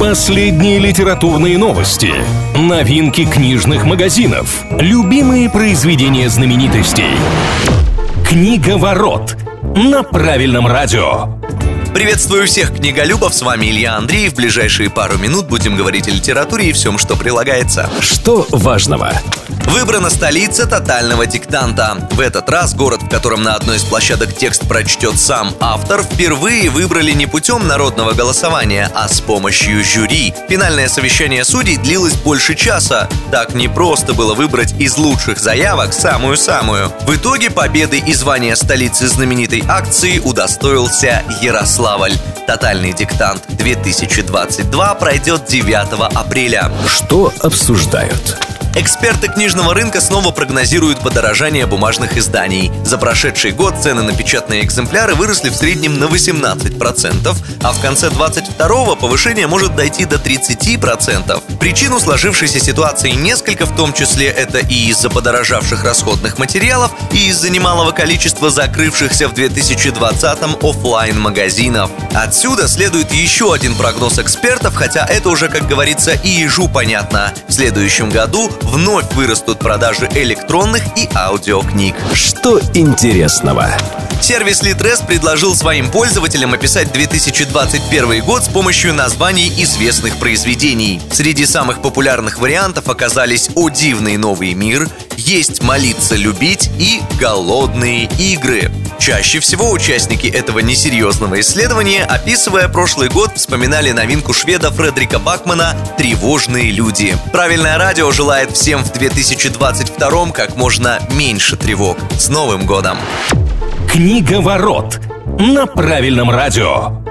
Последние литературные новости, новинки книжных магазинов, любимые произведения знаменитостей. Книга ворот на правильном радио. Приветствую всех книголюбов, с вами Илья Андреев. В ближайшие пару минут будем говорить о литературе и всем, что прилагается. Что важного? Выбрана столица тотального диктанта. В этот раз город, в котором на одной из площадок текст прочтет сам автор, впервые выбрали не путем народного голосования, а с помощью жюри. Финальное совещание судей длилось больше часа. Так не просто было выбрать из лучших заявок самую-самую. В итоге победы и звания столицы знаменитой акции удостоился Ярослав Ярославль. Тотальный диктант 2022 пройдет 9 апреля. Что обсуждают? Эксперты книжного рынка снова прогнозируют подорожание бумажных изданий. За прошедший год цены на печатные экземпляры выросли в среднем на 18%, а в конце 22-го повышение может дойти до 30%. Причину сложившейся ситуации несколько, в том числе это и из-за подорожавших расходных материалов, и из-за немалого количества закрывшихся в 2020-м офлайн магазинов Отсюда следует еще один прогноз экспертов, хотя это уже, как говорится, и ежу понятно. В следующем году вновь вырастут продажи электронных и аудиокниг. Что интересного? Сервис Litres предложил своим пользователям описать 2021 год с помощью названий известных произведений. Среди самых популярных вариантов оказались «О дивный новый мир», «Есть молиться любить» и «Голодные игры». Чаще всего участники этого несерьезного исследования, описывая прошлый год, вспоминали новинку шведа Фредерика Бакмана «Тревожные люди». Правильное радио желает всем в 2022 как можно меньше тревог. С Новым годом! Книга ворот на правильном радио.